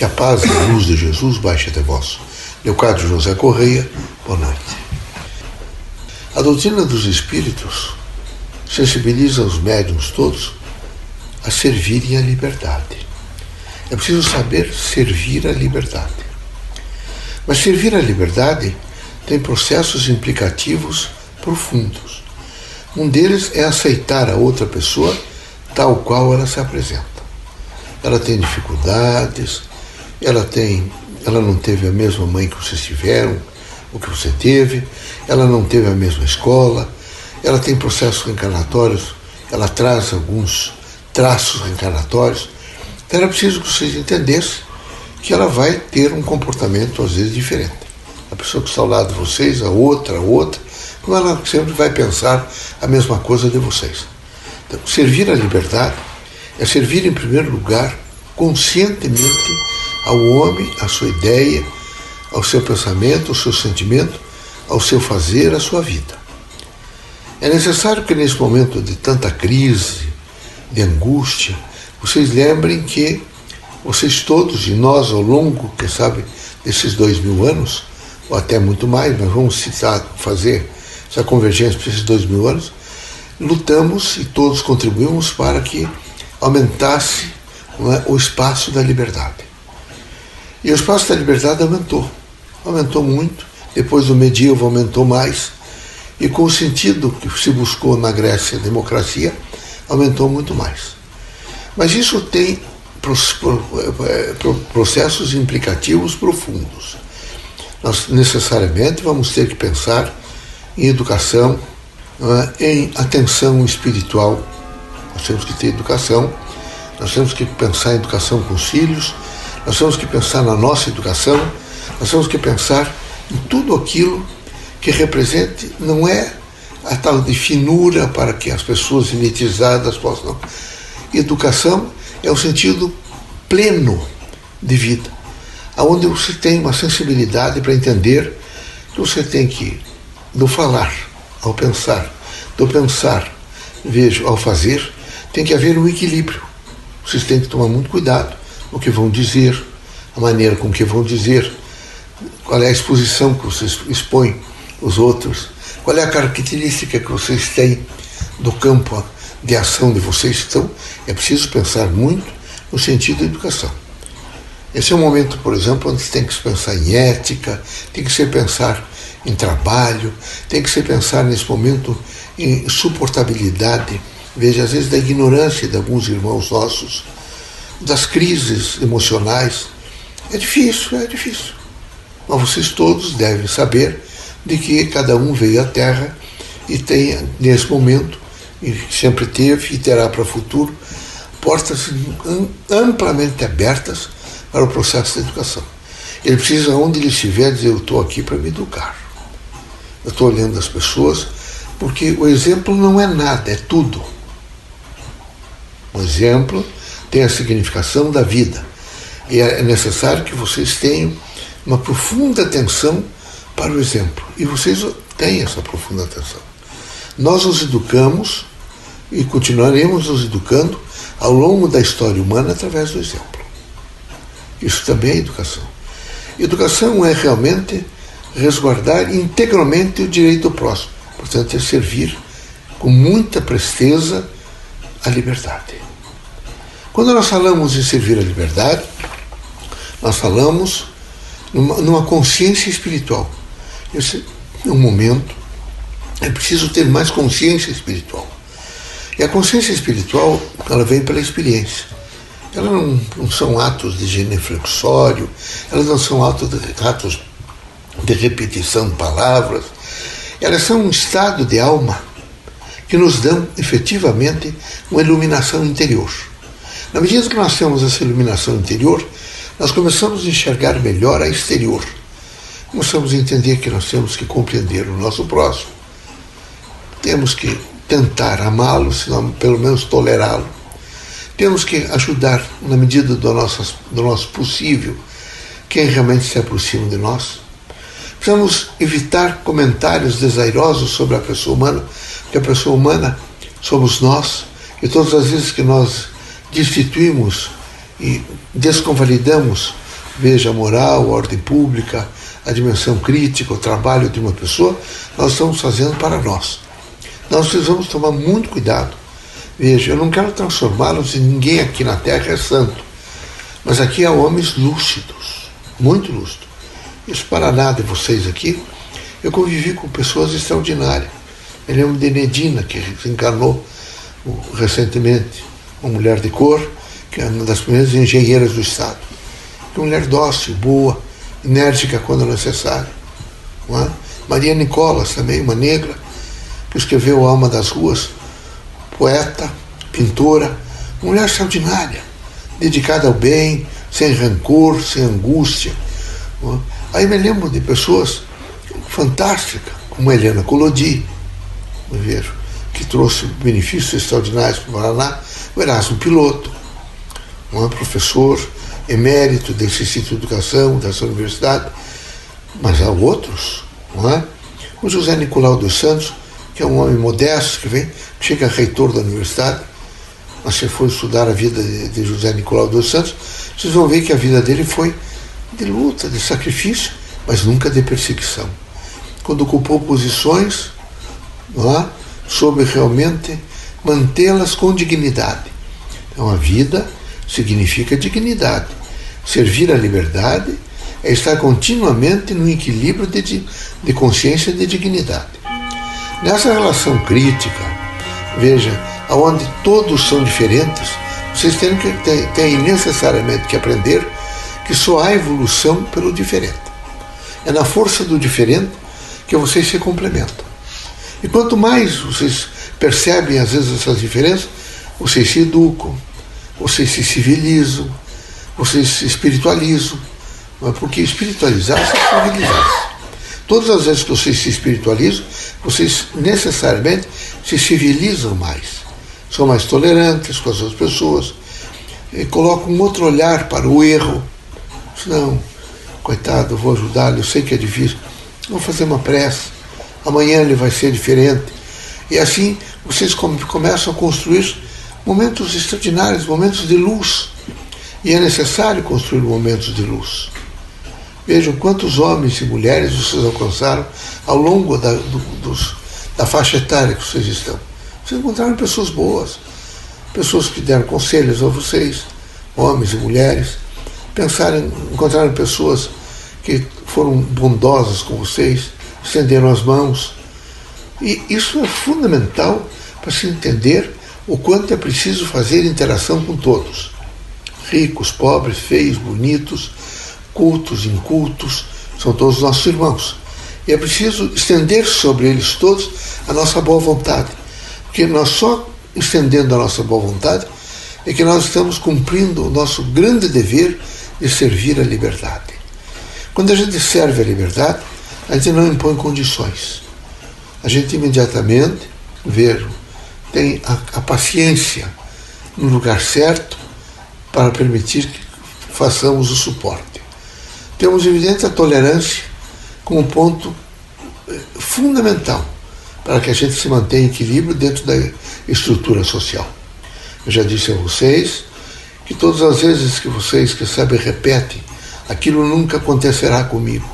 Que a paz e a luz de Jesus baixe até vós. Leocádio José Correia, boa noite. A doutrina dos Espíritos sensibiliza os médiums todos a servirem a liberdade. É preciso saber servir a liberdade. Mas servir a liberdade tem processos implicativos profundos. Um deles é aceitar a outra pessoa tal qual ela se apresenta. Ela tem dificuldades, ela tem, ela não teve a mesma mãe que vocês tiveram, o que você teve, ela não teve a mesma escola, ela tem processos reencarnatórios, ela traz alguns traços reencarnatórios. Então era preciso que vocês entendessem que ela vai ter um comportamento às vezes diferente. A pessoa que está ao lado de vocês, a outra, a outra, ela sempre vai pensar a mesma coisa de vocês. Então, servir a liberdade é servir em primeiro lugar conscientemente ao homem, à sua ideia, ao seu pensamento, ao seu sentimento, ao seu fazer, à sua vida. É necessário que nesse momento de tanta crise, de angústia, vocês lembrem que vocês todos e nós ao longo, quem sabe, desses dois mil anos, ou até muito mais, mas vamos citar, fazer essa convergência para esses dois mil anos, lutamos e todos contribuímos para que aumentasse é, o espaço da liberdade. E o espaço da liberdade aumentou, aumentou muito. Depois do medievo aumentou mais. E com o sentido que se buscou na Grécia a democracia, aumentou muito mais. Mas isso tem é, processos implicativos profundos. Nós necessariamente vamos ter que pensar em educação, é, em atenção espiritual. Nós temos que ter educação, nós temos que pensar em educação com os filhos, nós temos que pensar na nossa educação, nós temos que pensar em tudo aquilo que represente, não é a tal de finura para que as pessoas elitizadas possam. Educação é o sentido pleno de vida, aonde você tem uma sensibilidade para entender que você tem que, do falar ao pensar, do pensar, vejo, ao fazer, tem que haver um equilíbrio. Vocês têm que tomar muito cuidado o que vão dizer, a maneira com que vão dizer, qual é a exposição que vocês expõem os outros, qual é a característica que vocês têm do campo de ação de vocês. Então, é preciso pensar muito no sentido da educação. Esse é um momento, por exemplo, onde tem que se pensar em ética, tem que se pensar em trabalho, tem que se pensar nesse momento em suportabilidade. Veja, às vezes, da ignorância de alguns irmãos nossos das crises emocionais. É difícil, é difícil. Mas vocês todos devem saber de que cada um veio à Terra e tem, nesse momento, e sempre teve e terá para o futuro, portas amplamente abertas para o processo de educação. Ele precisa, onde ele estiver, dizer: Eu estou aqui para me educar. Eu estou olhando as pessoas, porque o exemplo não é nada, é tudo. O exemplo tem a significação da vida. E é necessário que vocês tenham uma profunda atenção para o exemplo. E vocês têm essa profunda atenção. Nós os educamos e continuaremos nos educando ao longo da história humana através do exemplo. Isso também é educação. Educação é realmente resguardar integralmente o direito do próximo. Portanto, é servir com muita presteza a liberdade. Quando nós falamos em servir a liberdade, nós falamos numa, numa consciência espiritual. Esse é um momento, é preciso ter mais consciência espiritual. E a consciência espiritual, ela vem pela experiência. Elas não, não são atos de geneflexório, elas não são atos de, atos de repetição de palavras, elas são um estado de alma que nos dão efetivamente uma iluminação interior. Na medida que nós temos essa iluminação interior, nós começamos a enxergar melhor a exterior. Começamos a entender que nós temos que compreender o nosso próximo. Temos que tentar amá-lo, se não pelo menos tolerá-lo. Temos que ajudar, na medida do nosso, do nosso possível, quem realmente se aproxima de nós. Precisamos evitar comentários desairosos sobre a pessoa humana, porque a pessoa humana somos nós, e todas as vezes que nós destituímos e desconvalidamos veja a moral, a ordem pública, a dimensão crítica, o trabalho de uma pessoa, nós estamos fazendo para nós. Nós precisamos tomar muito cuidado. Veja, eu não quero transformá-los em ninguém aqui na Terra é santo, mas aqui há homens lúcidos, muito lúcidos. Isso para nada de vocês aqui, eu convivi com pessoas extraordinárias. Eu lembro de Nedina, que se encarnou recentemente, uma mulher de cor, que é uma das primeiras engenheiras do Estado. Uma mulher dócil, boa, enérgica quando necessário. É? Maria Nicolas, também, uma negra, que escreveu Alma das Ruas, poeta, pintora, mulher extraordinária, dedicada ao bem, sem rancor, sem angústia. É? Aí me lembro de pessoas fantásticas, como Helena Colodi, vejo, que trouxe benefícios extraordinários para o Paraná, o Erasmo Piloto, um professor emérito desse Instituto de Educação, dessa universidade, mas há outros, não é? O José Nicolau dos Santos, que é um homem modesto, que vem, chega reitor da universidade, mas se for estudar a vida de José Nicolau dos Santos, vocês vão ver que a vida dele foi de luta, de sacrifício, mas nunca de perseguição. Quando ocupou posições, não é? soube realmente mantê-las com dignidade. Então a vida significa dignidade. Servir a liberdade é estar continuamente no equilíbrio de, de consciência e de dignidade. Nessa relação crítica, veja, aonde todos são diferentes, vocês têm, que, têm necessariamente que aprender que só há evolução pelo diferente. É na força do diferente que vocês se complementam. E quanto mais vocês percebem, às vezes, essas diferenças, vocês se educam, vocês se civilizam, vocês se espiritualizam. É? Porque espiritualizar é civilizar. Todas as vezes que vocês se espiritualizam, vocês necessariamente se civilizam mais. São mais tolerantes com as outras pessoas, colocam um outro olhar para o erro. Não, coitado, vou ajudá-lo, eu sei que é difícil. Vou fazer uma prece, amanhã ele vai ser diferente. E assim vocês começam a construir momentos extraordinários, momentos de luz. E é necessário construir momentos de luz. Vejam quantos homens e mulheres vocês alcançaram ao longo da, do, dos, da faixa etária que vocês estão. Vocês encontraram pessoas boas, pessoas que deram conselhos a vocês, homens e mulheres. Pensaram, encontraram pessoas que foram bondosas com vocês, estenderam as mãos. E isso é fundamental para se entender o quanto é preciso fazer interação com todos. Ricos, pobres, feios, bonitos, cultos, incultos, são todos nossos irmãos. E é preciso estender sobre eles todos a nossa boa vontade. Porque nós só estendendo a nossa boa vontade é que nós estamos cumprindo o nosso grande dever de servir a liberdade. Quando a gente serve a liberdade, a gente não impõe condições. A gente imediatamente vê tem a, a paciência no lugar certo para permitir que façamos o suporte. Temos evidente a tolerância como ponto eh, fundamental para que a gente se mantenha em equilíbrio dentro da estrutura social. Eu já disse a vocês que todas as vezes que vocês, que sabem, repetem, aquilo nunca acontecerá comigo.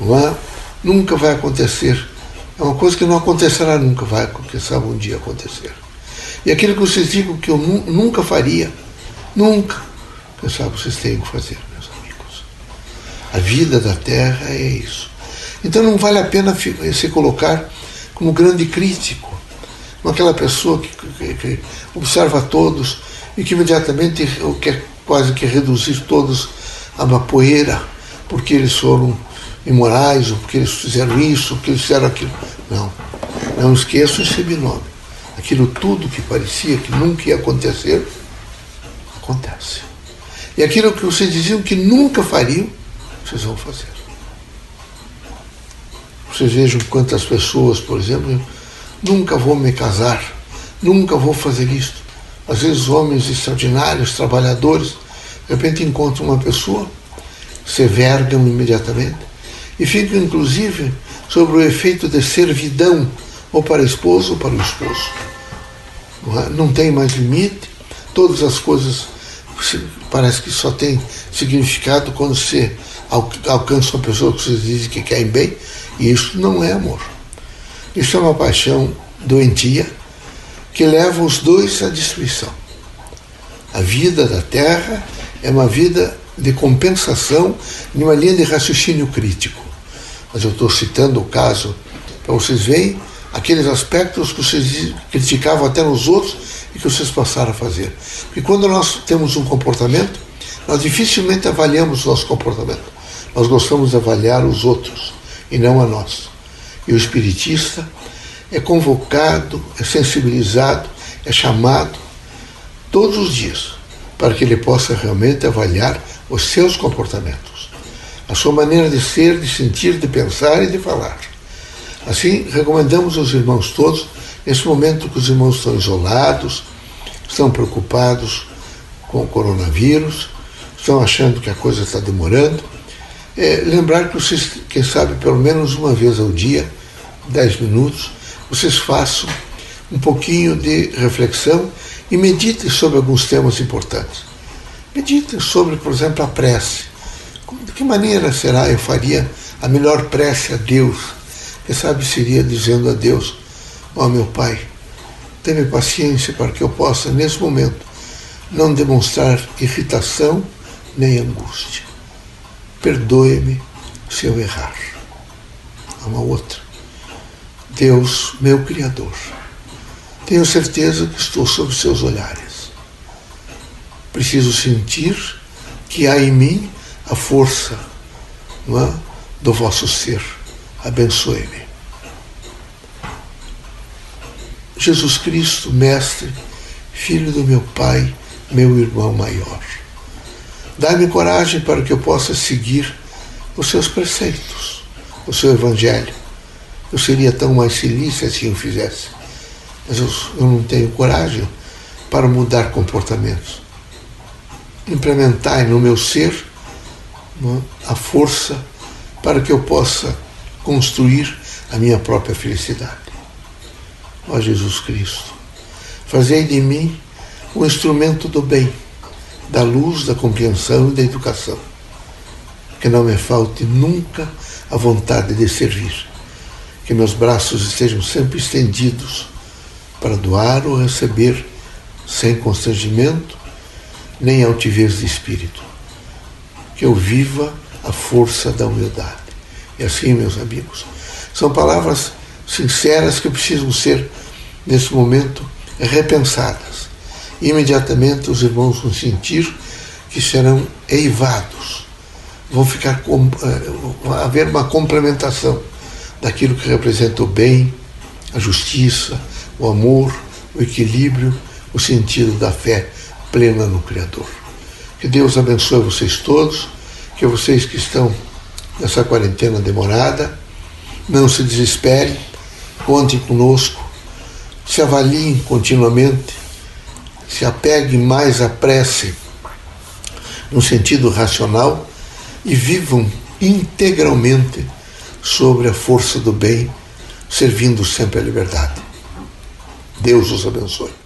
Não é? Nunca vai acontecer é uma coisa que não acontecerá nunca, vai, quem sabe um dia acontecer. E aquilo que vocês digam que eu nu nunca faria, nunca, quem sabe vocês têm que fazer, meus amigos. A vida da terra é isso. Então não vale a pena se colocar como grande crítico, como aquela pessoa que, que, que observa todos e que imediatamente quer quase que reduzir todos a uma poeira, porque eles foram imorais, ou porque eles fizeram isso, ou porque eles fizeram aquilo. Não. Não esqueçam esse binômio. Aquilo tudo que parecia que nunca ia acontecer, acontece. E aquilo que vocês diziam que nunca fariam, vocês vão fazer. Vocês vejam quantas pessoas, por exemplo, nunca vou me casar, nunca vou fazer isto. Às vezes homens extraordinários, trabalhadores, de repente encontram uma pessoa, se vergam imediatamente e ficam, inclusive, sobre o efeito de servidão ou para a esposa ou para o esposo. Não, é? tem mais limite, todas as coisas parece que só tem significado quando você alcança uma pessoa que vocês dizem que querem bem, e isso não é amor. Isso é uma paixão doentia que leva os dois à destruição. A vida da terra é uma vida de compensação em uma linha de raciocínio crítico. Mas eu estou citando o caso para vocês verem aqueles aspectos que vocês criticavam até nos outros e que vocês passaram a fazer. Porque quando nós temos um comportamento, nós dificilmente avaliamos o nosso comportamento. Nós gostamos de avaliar os outros e não a nós. E o espiritista é convocado, é sensibilizado, é chamado todos os dias para que ele possa realmente avaliar os seus comportamentos, a sua maneira de ser, de sentir, de pensar e de falar. Assim, recomendamos aos irmãos todos, nesse momento que os irmãos estão isolados, estão preocupados com o coronavírus, estão achando que a coisa está demorando, é, lembrar que vocês, quem sabe, pelo menos uma vez ao dia, dez minutos, vocês façam um pouquinho de reflexão e meditem sobre alguns temas importantes. Meditem sobre, por exemplo, a prece. De que maneira será eu faria a melhor prece a Deus? Quem sabe seria dizendo a Deus: Ó oh, meu Pai, tenha paciência para que eu possa, nesse momento, não demonstrar irritação nem angústia. Perdoe-me se eu errar. Há uma outra. Deus, meu Criador, tenho certeza que estou sob seus olhares. Preciso sentir que há em mim a força é, do vosso ser. Abençoe-me. Jesus Cristo, Mestre, Filho do meu Pai, meu irmão maior. Dá-me coragem para que eu possa seguir os seus preceitos, o seu Evangelho eu seria tão mais feliz se assim eu fizesse. Mas eu, eu não tenho coragem para mudar comportamentos. Implementar no meu ser né, a força para que eu possa construir a minha própria felicidade. Ó Jesus Cristo, fazei de mim um instrumento do bem, da luz, da compreensão e da educação. Que não me falte nunca a vontade de servir que meus braços estejam sempre estendidos para doar ou receber sem constrangimento nem altivez de espírito. Que eu viva a força da humildade. E assim, meus amigos, são palavras sinceras que precisam ser, nesse momento, repensadas. Imediatamente os irmãos vão sentir que serão eivados, vão ficar, vai eh, haver uma complementação daquilo que representa o bem, a justiça, o amor, o equilíbrio, o sentido da fé plena no Criador. Que Deus abençoe vocês todos, que vocês que estão nessa quarentena demorada, não se desesperem, contem conosco, se avaliem continuamente, se apeguem mais à prece no sentido racional e vivam integralmente sobre a força do bem, servindo sempre a liberdade. Deus os abençoe.